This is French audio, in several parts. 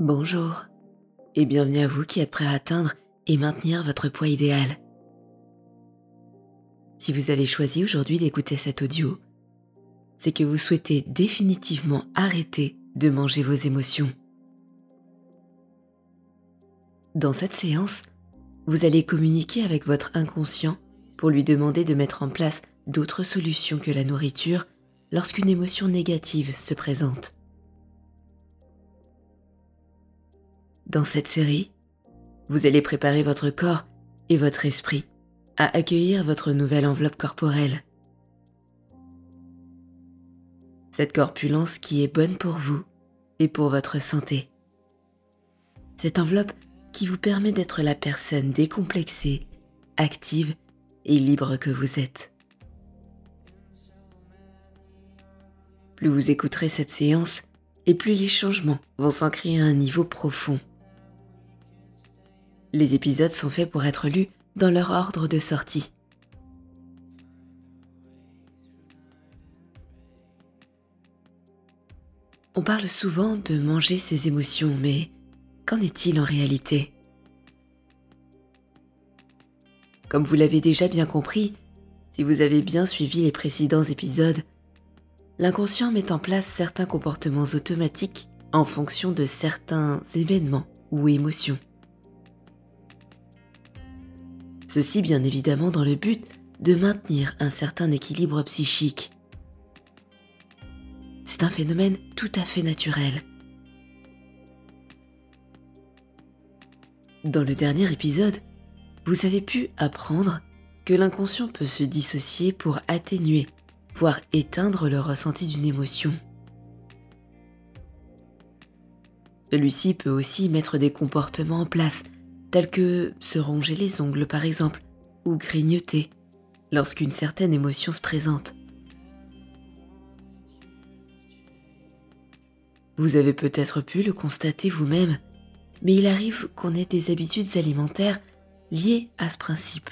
Bonjour et bienvenue à vous qui êtes prêt à atteindre et maintenir votre poids idéal. Si vous avez choisi aujourd'hui d'écouter cet audio, c'est que vous souhaitez définitivement arrêter de manger vos émotions. Dans cette séance, vous allez communiquer avec votre inconscient pour lui demander de mettre en place d'autres solutions que la nourriture lorsqu'une émotion négative se présente. Dans cette série, vous allez préparer votre corps et votre esprit à accueillir votre nouvelle enveloppe corporelle. Cette corpulence qui est bonne pour vous et pour votre santé. Cette enveloppe qui vous permet d'être la personne décomplexée, active et libre que vous êtes. Plus vous écouterez cette séance, et plus les changements vont s'ancrer à un niveau profond. Les épisodes sont faits pour être lus dans leur ordre de sortie. On parle souvent de manger ses émotions, mais qu'en est-il en réalité? Comme vous l'avez déjà bien compris, si vous avez bien suivi les précédents épisodes, l'inconscient met en place certains comportements automatiques en fonction de certains événements ou émotions. Ceci bien évidemment dans le but de maintenir un certain équilibre psychique. C'est un phénomène tout à fait naturel. Dans le dernier épisode, vous avez pu apprendre que l'inconscient peut se dissocier pour atténuer, voire éteindre le ressenti d'une émotion. Celui-ci peut aussi mettre des comportements en place tels que se ronger les ongles par exemple, ou grignoter, lorsqu'une certaine émotion se présente. Vous avez peut-être pu le constater vous-même, mais il arrive qu'on ait des habitudes alimentaires liées à ce principe.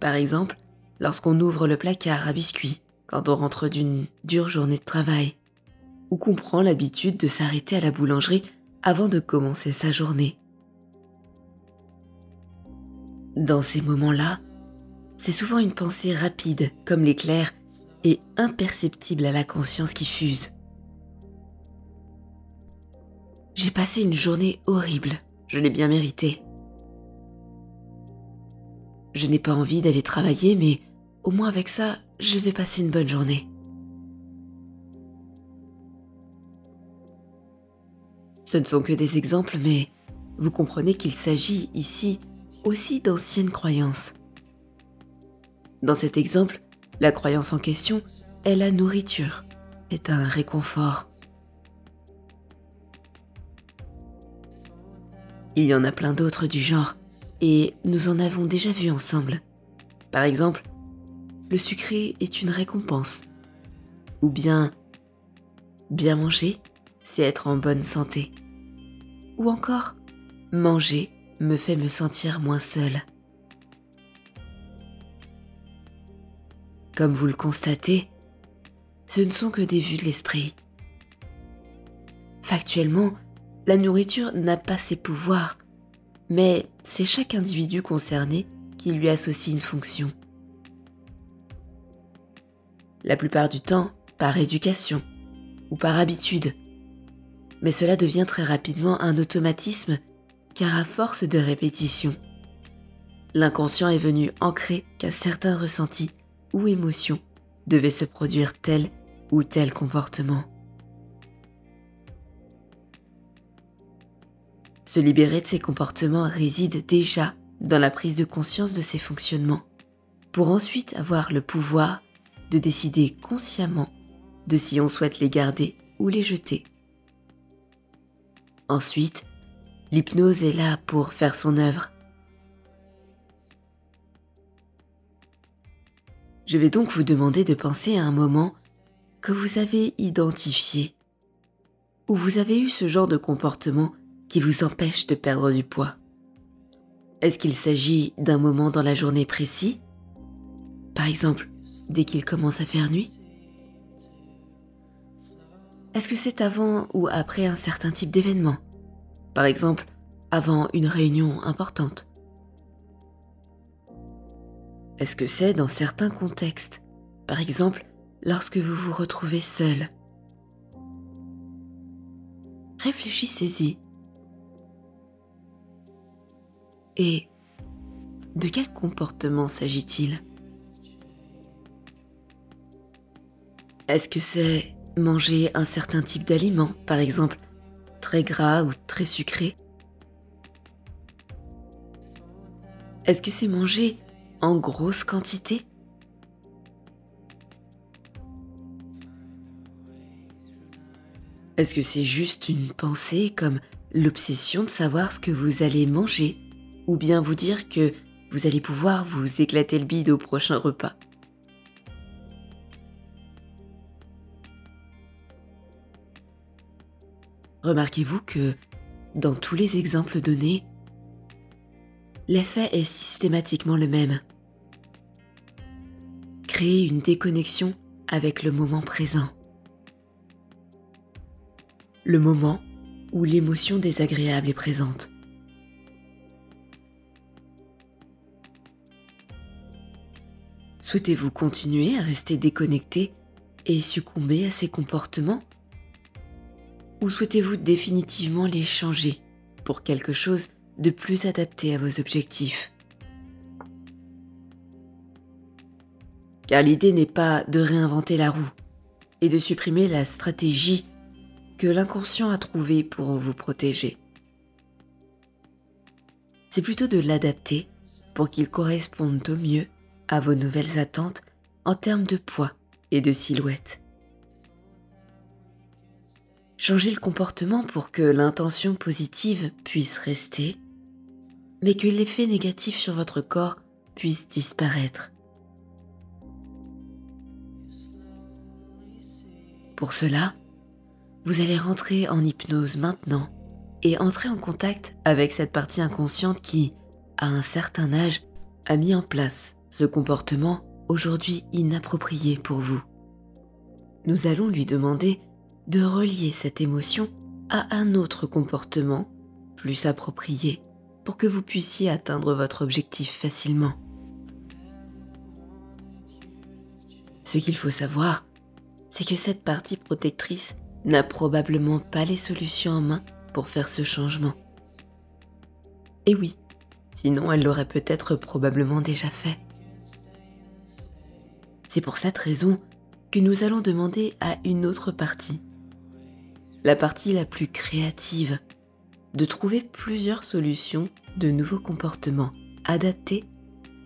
Par exemple, lorsqu'on ouvre le placard à biscuits quand on rentre d'une dure journée de travail, ou qu'on prend l'habitude de s'arrêter à la boulangerie avant de commencer sa journée. Dans ces moments-là, c'est souvent une pensée rapide comme l'éclair et imperceptible à la conscience qui fuse. J'ai passé une journée horrible, je l'ai bien mérité. Je n'ai pas envie d'aller travailler, mais au moins avec ça, je vais passer une bonne journée. Ce ne sont que des exemples, mais vous comprenez qu'il s'agit ici aussi d'anciennes croyances. Dans cet exemple, la croyance en question est la nourriture, est un réconfort. Il y en a plein d'autres du genre, et nous en avons déjà vu ensemble. Par exemple, le sucré est une récompense. Ou bien, bien manger, être en bonne santé. Ou encore, manger me fait me sentir moins seul. Comme vous le constatez, ce ne sont que des vues de l'esprit. Factuellement, la nourriture n'a pas ses pouvoirs, mais c'est chaque individu concerné qui lui associe une fonction. La plupart du temps, par éducation ou par habitude, mais cela devient très rapidement un automatisme car à force de répétition, l'inconscient est venu ancrer qu'à certains ressentis ou émotions devait se produire tel ou tel comportement. Se libérer de ces comportements réside déjà dans la prise de conscience de ces fonctionnements, pour ensuite avoir le pouvoir de décider consciemment de si on souhaite les garder ou les jeter. Ensuite, l'hypnose est là pour faire son œuvre. Je vais donc vous demander de penser à un moment que vous avez identifié, où vous avez eu ce genre de comportement qui vous empêche de perdre du poids. Est-ce qu'il s'agit d'un moment dans la journée précis? Par exemple, dès qu'il commence à faire nuit? Est-ce que c'est avant ou après un certain type d'événement? Par exemple, avant une réunion importante. Est-ce que c'est dans certains contextes? Par exemple, lorsque vous vous retrouvez seul. Réfléchissez-y. Et de quel comportement s'agit-il? Est-ce que c'est manger un certain type d'aliment, par exemple très gras ou très sucré. Est-ce que c'est manger en grosse quantité? Est-ce que c'est juste une pensée comme l'obsession de savoir ce que vous allez manger? Ou bien vous dire que vous allez pouvoir vous éclater le bide au prochain repas? Remarquez-vous que dans tous les exemples donnés, l'effet est systématiquement le même. Créer une déconnexion avec le moment présent. Le moment où l'émotion désagréable est présente. Souhaitez-vous continuer à rester déconnecté et succomber à ces comportements Ou souhaitez-vous définitivement les changer pour quelque chose de plus adapté à vos objectifs? Car l'idée n'est pas de réinventer la roue et de supprimer la stratégie que l'inconscient a trouvée pour vous protéger. C'est plutôt de l'adapter pour qu'il corresponde au mieux à vos nouvelles attentes en termes de poids et de silhouette. Changez le comportement pour que l'intention positive puisse rester, mais que l'effet négatif sur votre corps puisse disparaître. Pour cela, vous allez rentrer en hypnose maintenant et entrer en contact avec cette partie inconsciente qui, à un certain âge, a mis en place ce comportement aujourd'hui inapproprié pour vous. Nous allons lui demander de relier cette émotion à un autre comportement plus approprié pour que vous puissiez atteindre votre objectif facilement. Ce qu'il faut savoir, c'est que cette partie protectrice n'a probablement pas les solutions en main pour faire ce changement. Et oui, sinon elle l'aurait peut-être probablement déjà fait. C'est pour cette raison que nous allons demander à une autre partie, la partie la plus créative, de trouver plusieurs solutions de nouveaux comportements adaptés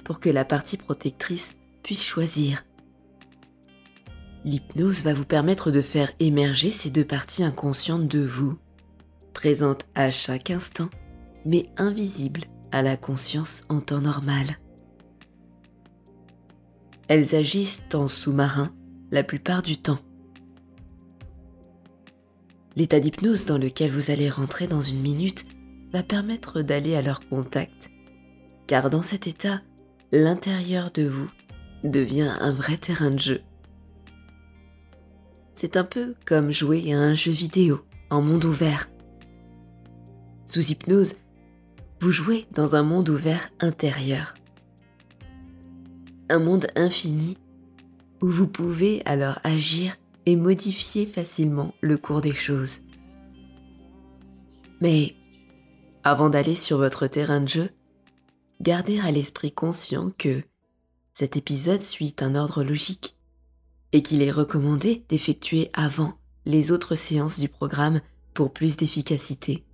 pour que la partie protectrice puisse choisir. L'hypnose va vous permettre de faire émerger ces deux parties inconscientes de vous, présentes à chaque instant, mais invisibles à la conscience en temps normal. Elles agissent en sous-marin la plupart du temps. L'état d'hypnose dans lequel vous allez rentrer dans une minute va permettre d'aller à leur contact, car dans cet état, l'intérieur de vous devient un vrai terrain de jeu. C'est un peu comme jouer à un jeu vidéo en monde ouvert. Sous hypnose, vous jouez dans un monde ouvert intérieur un monde infini où vous pouvez alors agir et modifier facilement le cours des choses. Mais avant d'aller sur votre terrain de jeu, gardez à l'esprit conscient que cet épisode suit un ordre logique et qu'il est recommandé d'effectuer avant les autres séances du programme pour plus d'efficacité.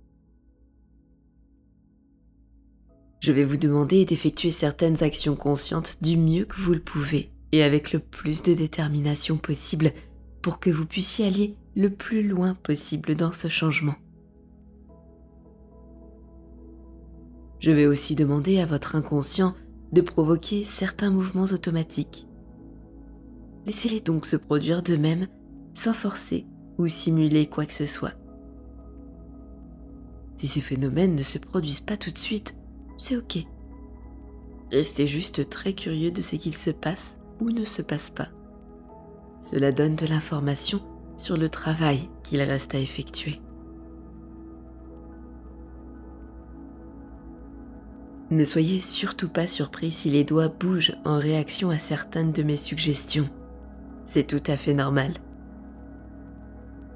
Je vais vous demander d'effectuer certaines actions conscientes du mieux que vous le pouvez et avec le plus de détermination possible pour que vous puissiez aller le plus loin possible dans ce changement. Je vais aussi demander à votre inconscient de provoquer certains mouvements automatiques. Laissez-les donc se produire d'eux-mêmes sans forcer ou simuler quoi que ce soit. Si ces phénomènes ne se produisent pas tout de suite, c'est ok. Restez juste très curieux de ce qu'il se passe ou ne se passe pas. Cela donne de l'information sur le travail qu'il reste à effectuer. Ne soyez surtout pas surpris si les doigts bougent en réaction à certaines de mes suggestions. C'est tout à fait normal.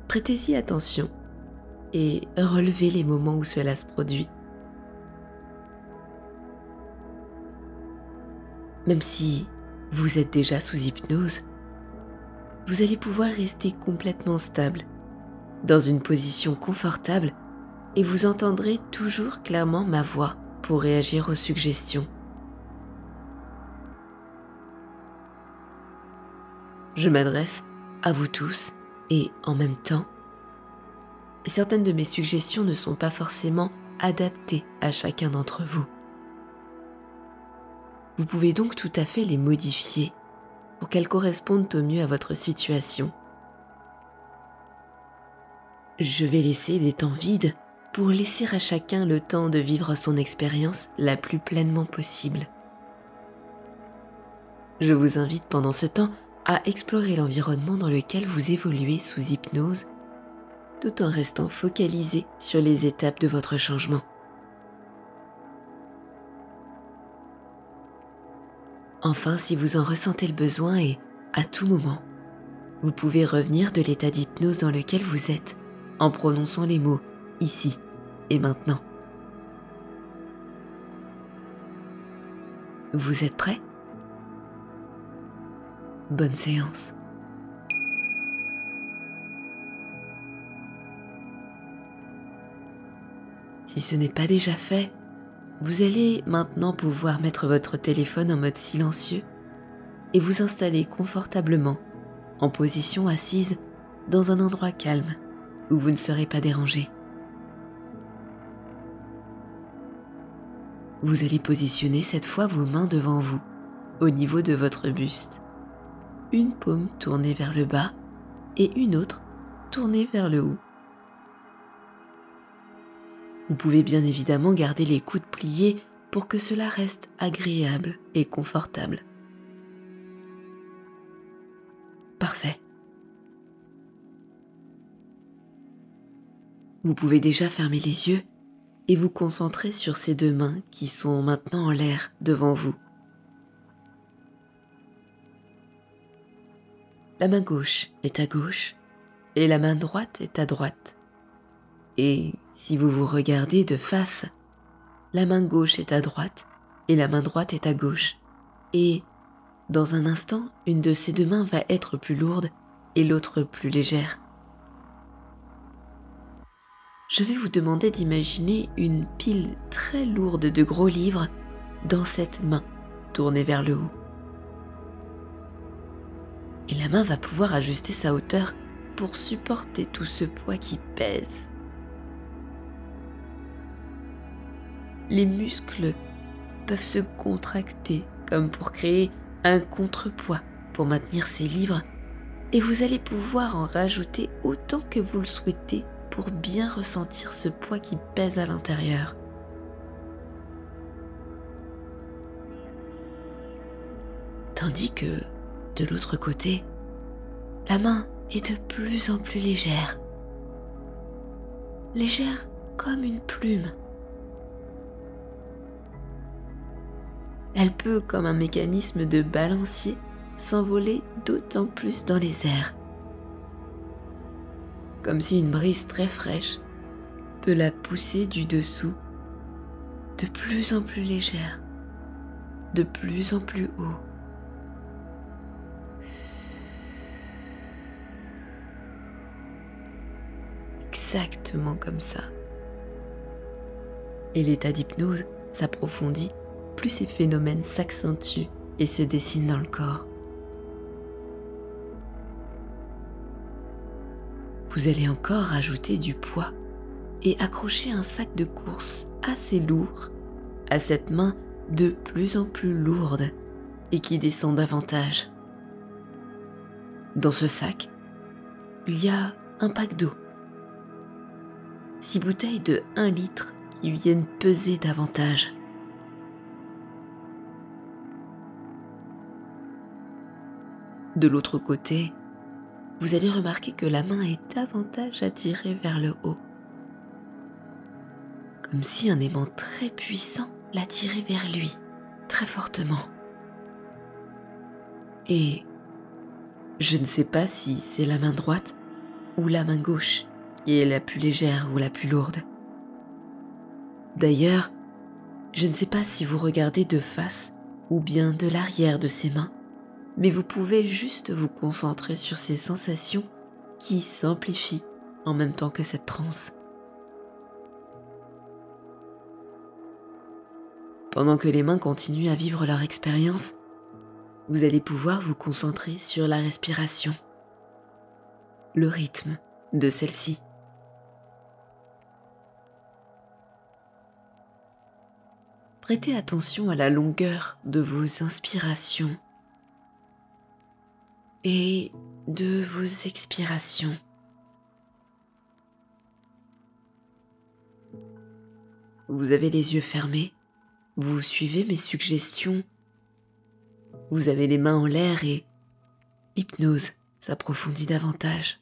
Prêtez-y attention et relevez les moments où cela se produit. Même si vous êtes déjà sous hypnose, vous allez pouvoir rester complètement stable, dans une position confortable, et vous entendrez toujours clairement ma voix pour réagir aux suggestions. Je m'adresse à vous tous et en même temps, certaines de mes suggestions ne sont pas forcément adaptées à chacun d'entre vous. Vous pouvez donc tout à fait les modifier pour qu'elles correspondent au mieux à votre situation. Je vais laisser des temps vides pour laisser à chacun le temps de vivre son expérience la plus pleinement possible. Je vous invite pendant ce temps à explorer l'environnement dans lequel vous évoluez sous hypnose tout en restant focalisé sur les étapes de votre changement. Enfin, si vous en ressentez le besoin et à tout moment, vous pouvez revenir de l'état d'hypnose dans lequel vous êtes en prononçant les mots ici et maintenant. Vous êtes prêt? Bonne séance. Si ce n'est pas déjà fait, vous allez maintenant pouvoir mettre votre téléphone en mode silencieux et vous installer confortablement en position assise dans un endroit calme où vous ne serez pas dérangé. Vous allez positionner cette fois vos mains devant vous, au niveau de votre buste. Une paume tournée vers le bas et une autre tournée vers le haut. Vous pouvez bien évidemment garder les coudes pliés pour que cela reste agréable et confortable. Parfait. Vous pouvez déjà fermer les yeux et vous concentrer sur ces deux mains qui sont maintenant en l'air devant vous. La main gauche est à gauche et la main droite est à droite. Et si vous vous regardez de face, la main gauche est à droite et la main droite est à gauche. Et dans un instant, une de ces deux mains va être plus lourde et l'autre plus légère. Je vais vous demander d'imaginer une pile très lourde de gros livres dans cette main tournée vers le haut. Et la main va pouvoir ajuster sa hauteur pour supporter tout ce poids qui pèse les muscles peuvent se contracter comme pour créer un contrepoids pour maintenir ces livres et vous allez pouvoir en rajouter autant que vous le souhaitez pour bien ressentir ce poids qui pèse à l'intérieur. Tandis que, de l'autre côté, la main est de plus en plus légère. Légère comme une plume. Elle peut, comme un mécanisme de balancier, s'envoler d'autant plus dans les airs. Comme si une brise très fraîche peut la pousser du dessous, de plus en plus légère, de plus en plus haut. Exactement comme ça. Et l'état d'hypnose s'approfondit plus ces phénomènes s'accentuent et se dessinent dans le corps. Vous allez encore rajouter du poids et accrocher un sac de course assez lourd à cette main de plus en plus lourde et qui descend davantage. Dans ce sac, il y a un pack d'eau. Six bouteilles de 1 litre qui viennent peser davantage. De l'autre côté, vous allez remarquer que la main est davantage attirée vers le haut. Comme si un aimant très puissant l'attirait vers lui, très fortement. Et je ne sais pas si c'est la main droite ou la main gauche qui est la plus légère ou la plus lourde. D'ailleurs, je ne sais pas si vous regardez de face ou bien de l'arrière de ses mains, mais vous pouvez juste vous concentrer sur ces sensations qui s'amplifient en même temps que cette transe. Pendant que les mains continuent à vivre leur expérience, vous allez pouvoir vous concentrer sur la respiration, le rythme de celle-ci. Prêtez attention à la longueur de vos inspirations et de vos expirations. Vous avez les yeux fermés, vous suivez mes suggestions, vous avez les mains en l'air et l'hypnose s'approfondit davantage.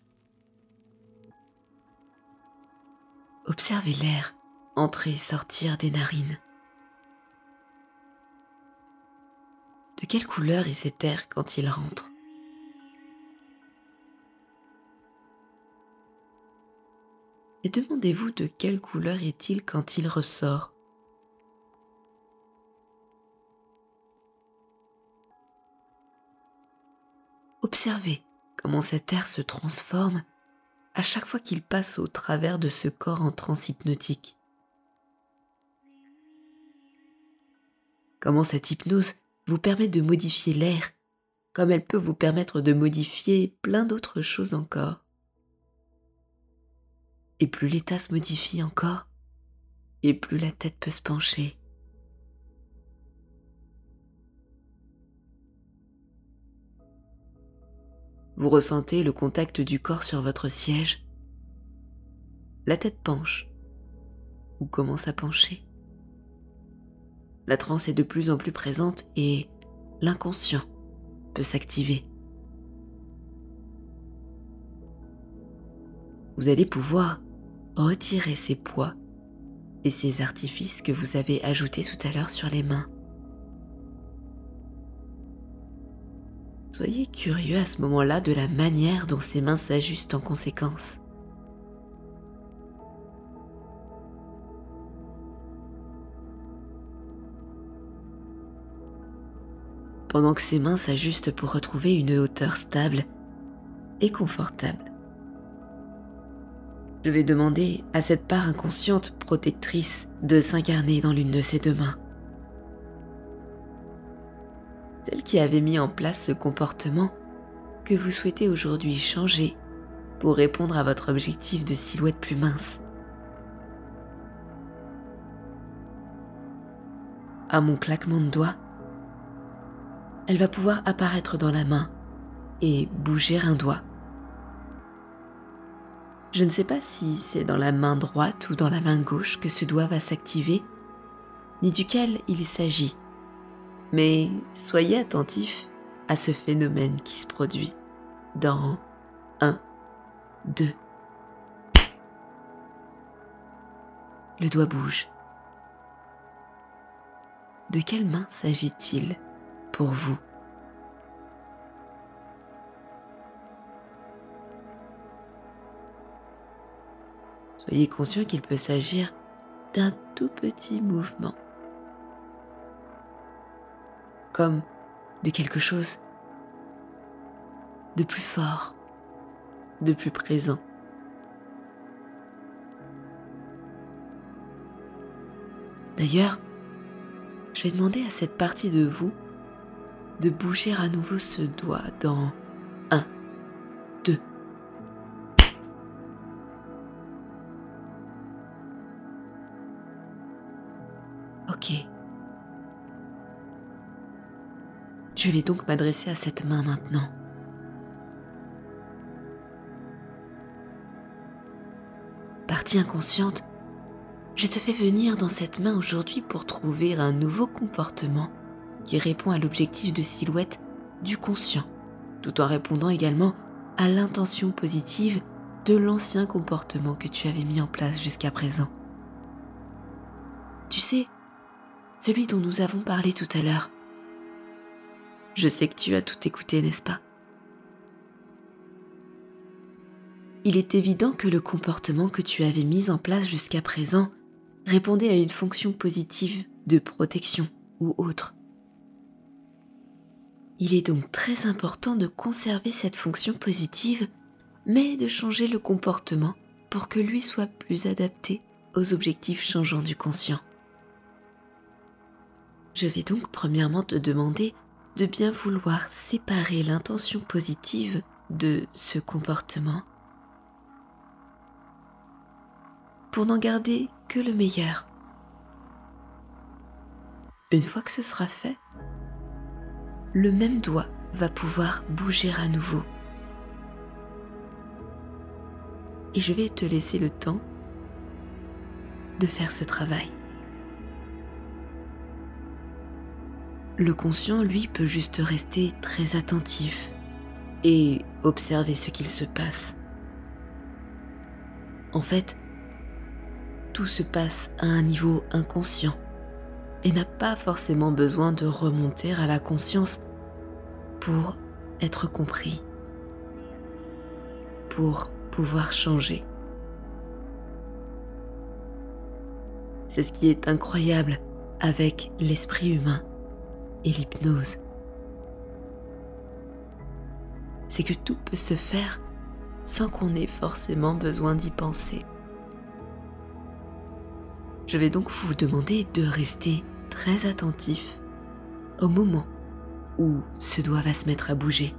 Observez l'air entrer et sortir des narines. De quelle couleur est cet air quand il rentre? Et demandez-vous de quelle couleur est-il quand il ressort Observez comment cet air se transforme à chaque fois qu'il passe au travers de ce corps en transe hypnotique. Comment cette hypnose vous permet de modifier l'air, comme elle peut vous permettre de modifier plein d'autres choses encore. Et plus l'état se modifie encore, et plus la tête peut se pencher. Vous ressentez le contact du corps sur votre siège. La tête penche ou commence à pencher la transe est de plus en plus présente et l'inconscient peut s'activer. Vous allez pouvoir retirer ces poids et ces artifices que vous avez ajoutés tout à l'heure sur les mains. Soyez curieux à ce moment-là de la manière dont ces mains s'ajustent en conséquence. pendant que ses mains s'ajustent pour retrouver une hauteur stable et confortable. Je vais demander à cette part inconsciente protectrice de s'incarner dans l'une de ses deux mains. Celle qui avait mis en place ce comportement que vous souhaitez aujourd'hui changer pour répondre à votre objectif de silhouette plus mince. À mon claquement de doigts, elle va pouvoir apparaître dans la main et bouger un doigt. Je ne sais pas si c'est dans la main droite ou dans la main gauche que ce doigt va s'activer, ni duquel il s'agit, mais soyez attentifs à ce phénomène qui se produit dans 1, 2. Le doigt bouge. De quelle main s'agit-il pour vous? Soyez conscient qu'il peut s'agir d'un tout petit mouvement, comme de quelque chose de plus fort, de plus présent. D'ailleurs, je vais demander à cette partie de vous de bouger à nouveau ce doigt dans Je vais donc m'adresser à cette main maintenant. Partie inconsciente, je te fais venir dans cette main aujourd'hui pour trouver un nouveau comportement qui répond à l'objectif de silhouette du conscient, tout en répondant également à l'intention positive de l'ancien comportement que tu avais mis en place jusqu'à présent. Tu sais, celui dont nous avons parlé tout à l'heure. Je sais que tu as tout écouté, n'est-ce pas? Il est évident que le comportement que tu avais mis en place jusqu'à présent répondait à une fonction positive de protection ou autre. Il est donc très important de conserver cette fonction positive, mais de changer le comportement pour que lui soit plus adapté aux objectifs changeants du conscient. Je vais donc premièrement te demander de bien vouloir séparer l'intention positive de ce comportement pour n'en garder que le meilleur. Une fois que ce sera fait, le même doigt va pouvoir bouger à nouveau. Et je vais te laisser le temps de faire ce travail. Le conscient, lui, peut juste rester très attentif et observer ce qu'il se passe. En fait, tout se passe à un niveau inconscient et n'a pas forcément besoin de remonter à la conscience pour être compris, pour pouvoir changer. C'est ce qui est incroyable avec l'esprit humain l'hypnose. C'est que tout peut se faire sans qu'on ait forcément besoin d'y penser. Je vais donc vous demander de rester très attentif au moment où ce doigt va se mettre à bouger.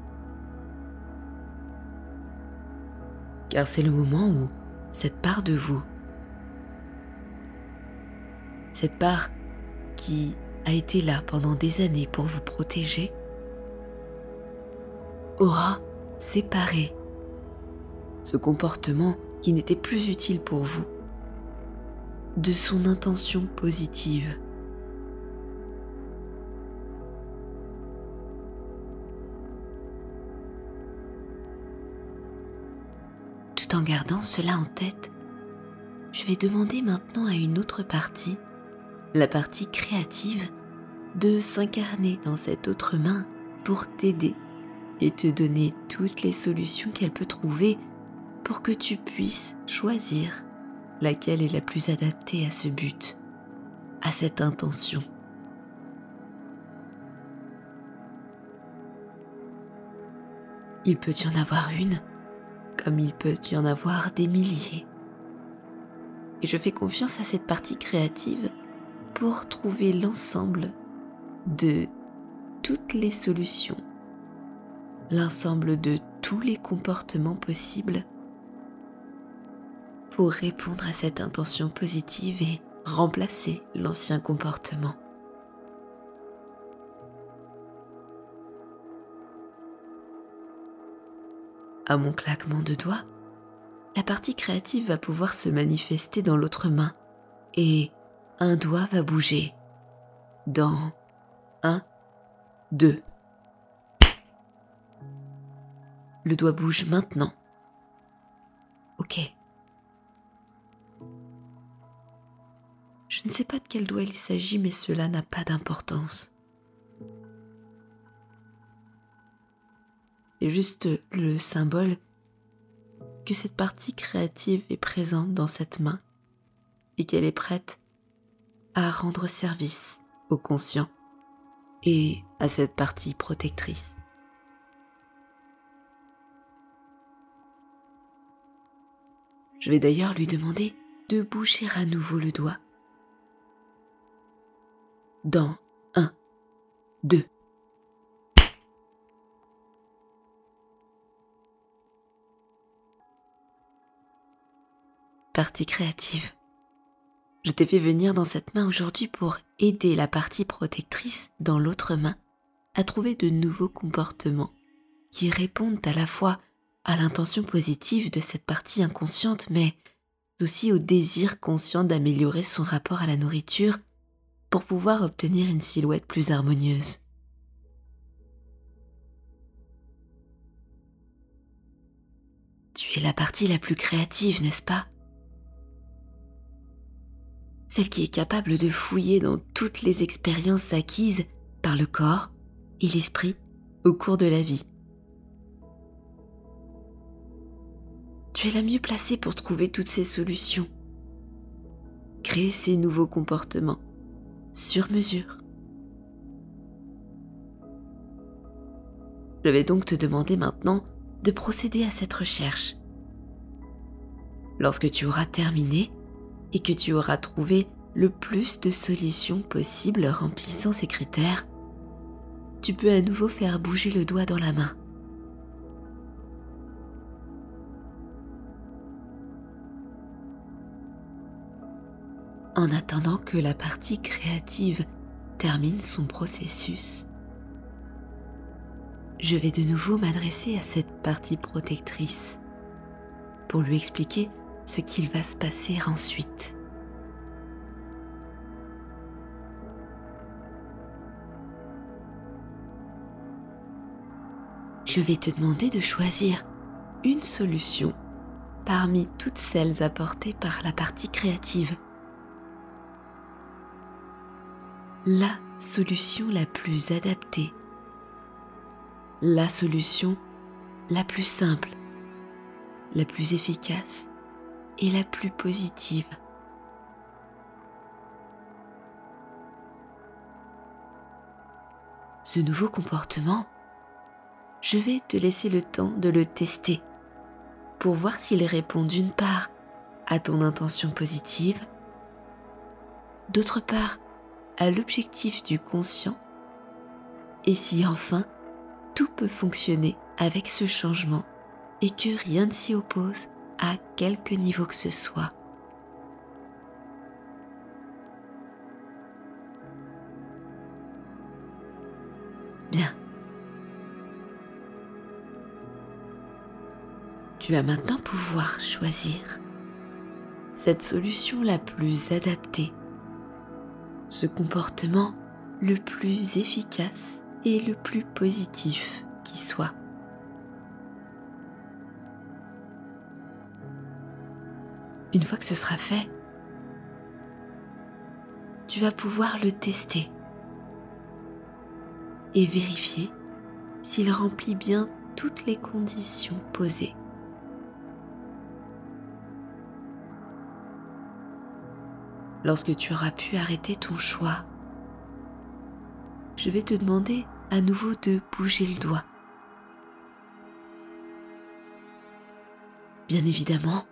Car c'est le moment où cette part de vous, cette part qui a été là pendant des années pour vous protéger, aura séparé ce comportement qui n'était plus utile pour vous de son intention positive. Tout en gardant cela en tête, je vais demander maintenant à une autre partie, la partie créative, de s'incarner dans cette autre main pour t'aider et te donner toutes les solutions qu'elle peut trouver pour que tu puisses choisir laquelle est la plus adaptée à ce but, à cette intention. Il peut y en avoir une, comme il peut y en avoir des milliers. Et je fais confiance à cette partie créative pour trouver l'ensemble de toutes les solutions, l'ensemble de tous les comportements possibles pour répondre à cette intention positive et remplacer l'ancien comportement. À mon claquement de doigts, la partie créative va pouvoir se manifester dans l'autre main et un doigt va bouger dans un, deux. Le doigt bouge maintenant. Ok. Je ne sais pas de quel doigt il s'agit, mais cela n'a pas d'importance. C'est juste le symbole que cette partie créative est présente dans cette main et qu'elle est prête à rendre service au conscient et à cette partie protectrice. Je vais d'ailleurs lui demander de boucher à nouveau le doigt dans un, deux. Partie créative. Je t'ai fait venir dans cette main aujourd'hui pour aider la partie protectrice dans l'autre main à trouver de nouveaux comportements qui répondent à la fois à l'intention positive de cette partie inconsciente, mais aussi au désir conscient d'améliorer son rapport à la nourriture pour pouvoir obtenir une silhouette plus harmonieuse. Tu es la partie la plus créative, n'est-ce pas? Celle qui est capable de fouiller dans toutes les expériences acquises par le corps et l'esprit au cours de la vie. Tu es la mieux placée pour trouver toutes ces solutions, créer ces nouveaux comportements sur mesure. Je vais donc te demander maintenant de procéder à cette recherche. Lorsque tu auras terminé et que tu auras trouvé le plus de solutions possibles remplissant ces critères, tu peux à nouveau faire bouger le doigt dans la main. En attendant que la partie créative termine son processus, je vais de nouveau m'adresser à cette partie protectrice pour lui expliquer ce qu'il va se passer ensuite. Je vais te demander de choisir une solution parmi toutes celles apportées par la partie créative. La solution la plus adaptée la solution la plus simple, la plus efficace et la plus positive. Ce nouveau comportement, je vais te laisser le temps de le tester pour voir s'il répond d'une part à ton intention positive, d'autre part à l'objectif du conscient, et si enfin tout peut fonctionner avec ce changement et que rien ne s'y oppose à quelque niveau que ce soit. Bien. Tu vas maintenant pouvoir choisir cette solution la plus adaptée, ce comportement le plus efficace et le plus positif qui soit. Une fois que ce sera fait, tu vas pouvoir le tester et vérifier s'il remplit bien toutes les conditions posées. Lorsque tu auras pu arrêter ton choix je vais te demander à nouveau de bouger le doigt. Bien évidemment,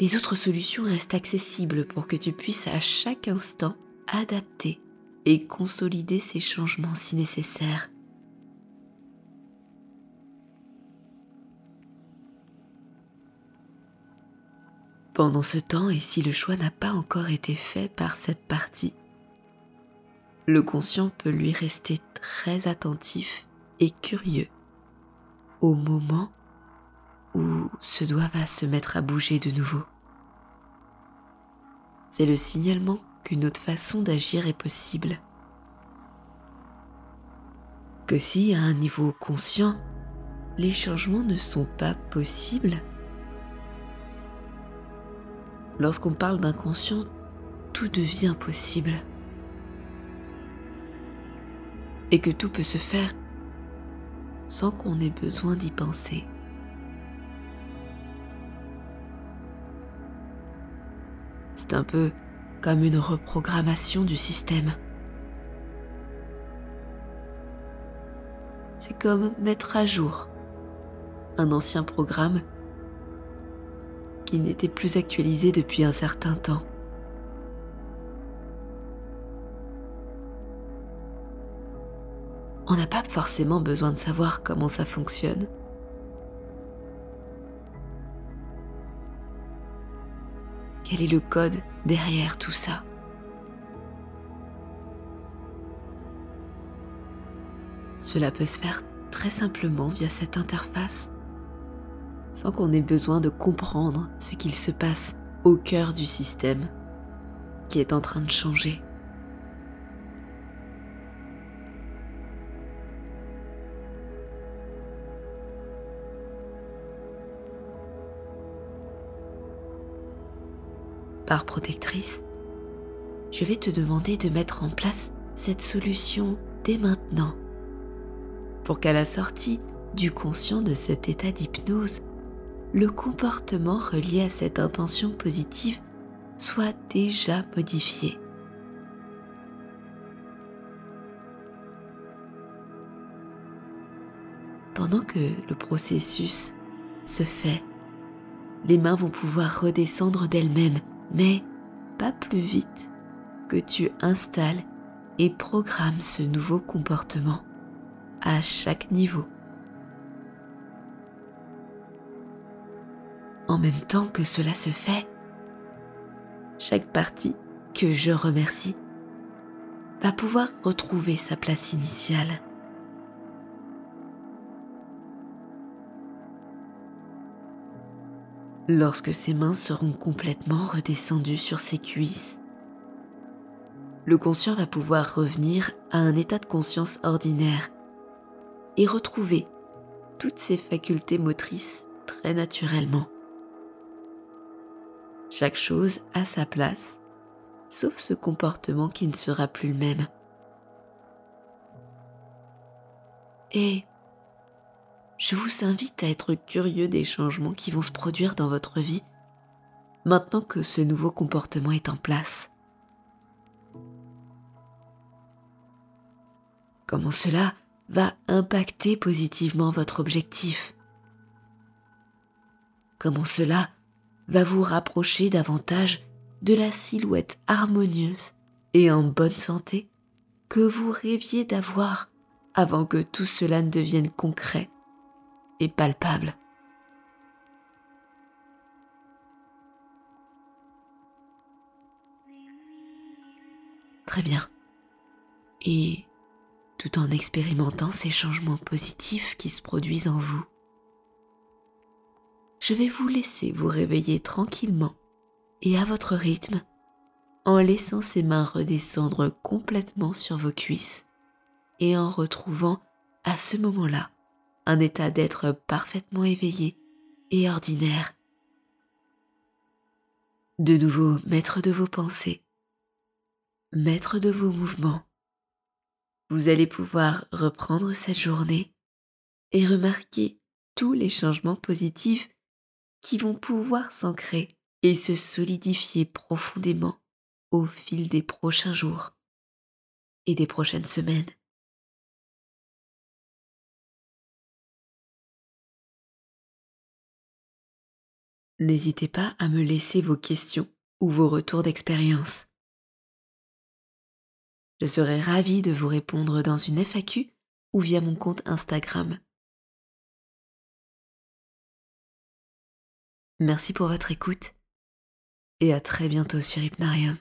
les autres solutions restent accessibles pour que tu puisses à chaque instant adapter et consolider ces changements si nécessaire. Pendant ce temps, et si le choix n'a pas encore été fait par cette partie, le conscient peut lui rester très attentif et curieux au moment où ce doigt va se mettre à bouger de nouveau. C'est le signalement qu'une autre façon d'agir est possible. Que si à un niveau conscient, les changements ne sont pas possibles, lorsqu'on parle d'inconscient, tout devient possible. et que tout peut se faire sans qu'on ait besoin d'y penser. C'est un peu comme une reprogrammation du système. C'est comme mettre à jour un ancien programme qui n'était plus actualisé depuis un certain temps. on n'a pas forcément besoin de savoir comment ça fonctionne. Quel est le code derrière tout ça Cela peut se faire très simplement via cette interface, sans qu'on ait besoin de comprendre ce qu'il se passe au cœur du système qui est en train de changer. Protectrice, je vais te demander de mettre en place cette solution dès maintenant pour qu'à la sortie du conscient de cet état d'hypnose, le comportement relié à cette intention positive soit déjà modifié. Pendant que le processus se fait, les mains vont pouvoir redescendre d'elles-mêmes, mais pas plus vite que tu installes et programmes ce nouveau comportement à chaque niveau. En même temps que cela se fait, chaque partie que je remercie va pouvoir retrouver sa place initiale. Lorsque ses mains seront complètement redescendues sur ses cuisses, le conscient va pouvoir revenir à un état de conscience ordinaire et retrouver toutes ses facultés motrices très naturellement. Chaque chose a sa place, sauf ce comportement qui ne sera plus le même. Et je vous invite à être curieux des changements qui vont se produire dans votre vie maintenant que ce nouveau comportement est en place. Comment cela va impacter positivement votre objectif? Comment cela va vous rapprocher davantage de la silhouette harmonieuse et en bonne santé que vous rêviez d'avoir avant que tout cela ne devienne concret? Et palpable. Très bien. Et tout en expérimentant ces changements positifs qui se produisent en vous, je vais vous laisser vous réveiller tranquillement et à votre rythme en laissant ces mains redescendre complètement sur vos cuisses et en retrouvant à ce moment-là un état d'être parfaitement éveillé et ordinaire. De nouveau maître de vos pensées, maître de vos mouvements, vous allez pouvoir reprendre cette journée et remarquer tous les changements positifs qui vont pouvoir s'ancrer et se solidifier profondément au fil des prochains jours et des prochaines semaines. N'hésitez pas à me laisser vos questions ou vos retours d'expérience. Je serai ravie de vous répondre dans une FAQ ou via mon compte Instagram. Merci pour votre écoute et à très bientôt sur Hypnarium.